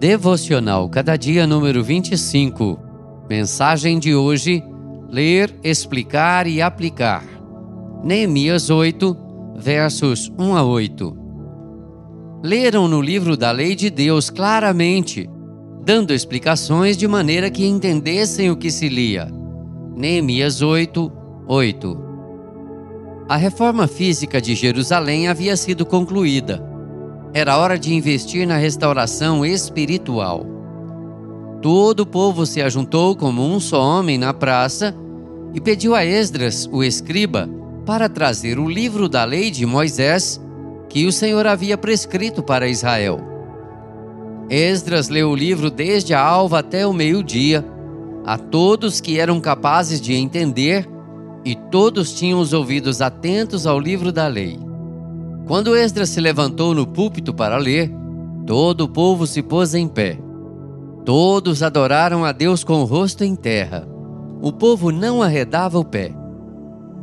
Devocional Cada Dia número 25. Mensagem de hoje: Ler, explicar e aplicar. Neemias 8, versos 1 a 8. Leram no livro da lei de Deus claramente, dando explicações de maneira que entendessem o que se lia. Neemias 8, 8. A reforma física de Jerusalém havia sido concluída era hora de investir na restauração espiritual. Todo o povo se ajuntou como um só homem na praça e pediu a Esdras, o escriba, para trazer o livro da lei de Moisés que o Senhor havia prescrito para Israel. Esdras leu o livro desde a alva até o meio-dia, a todos que eram capazes de entender, e todos tinham os ouvidos atentos ao livro da lei. Quando Esdras se levantou no púlpito para ler, todo o povo se pôs em pé. Todos adoraram a Deus com o rosto em terra. O povo não arredava o pé.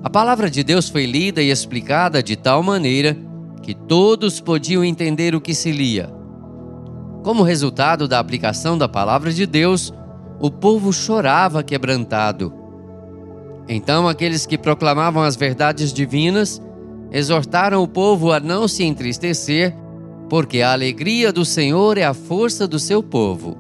A palavra de Deus foi lida e explicada de tal maneira que todos podiam entender o que se lia. Como resultado da aplicação da palavra de Deus, o povo chorava quebrantado. Então aqueles que proclamavam as verdades divinas exortaram o povo a não se entristecer, porque a alegria do Senhor é a força do seu povo.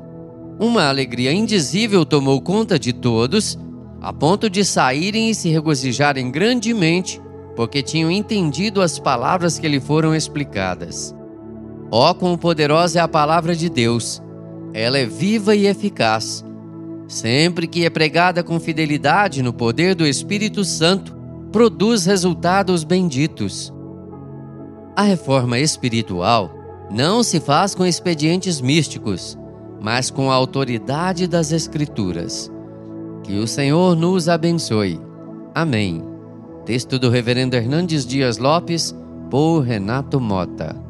Uma alegria indizível tomou conta de todos, a ponto de saírem e se regozijarem grandemente, porque tinham entendido as palavras que lhe foram explicadas. Ó, oh, quão poderosa é a palavra de Deus! Ela é viva e eficaz. Sempre que é pregada com fidelidade no poder do Espírito Santo, produz resultados benditos. A reforma espiritual não se faz com expedientes místicos, mas com a autoridade das Escrituras. Que o Senhor nos abençoe. Amém. Texto do Reverendo Hernandes Dias Lopes, por Renato Mota.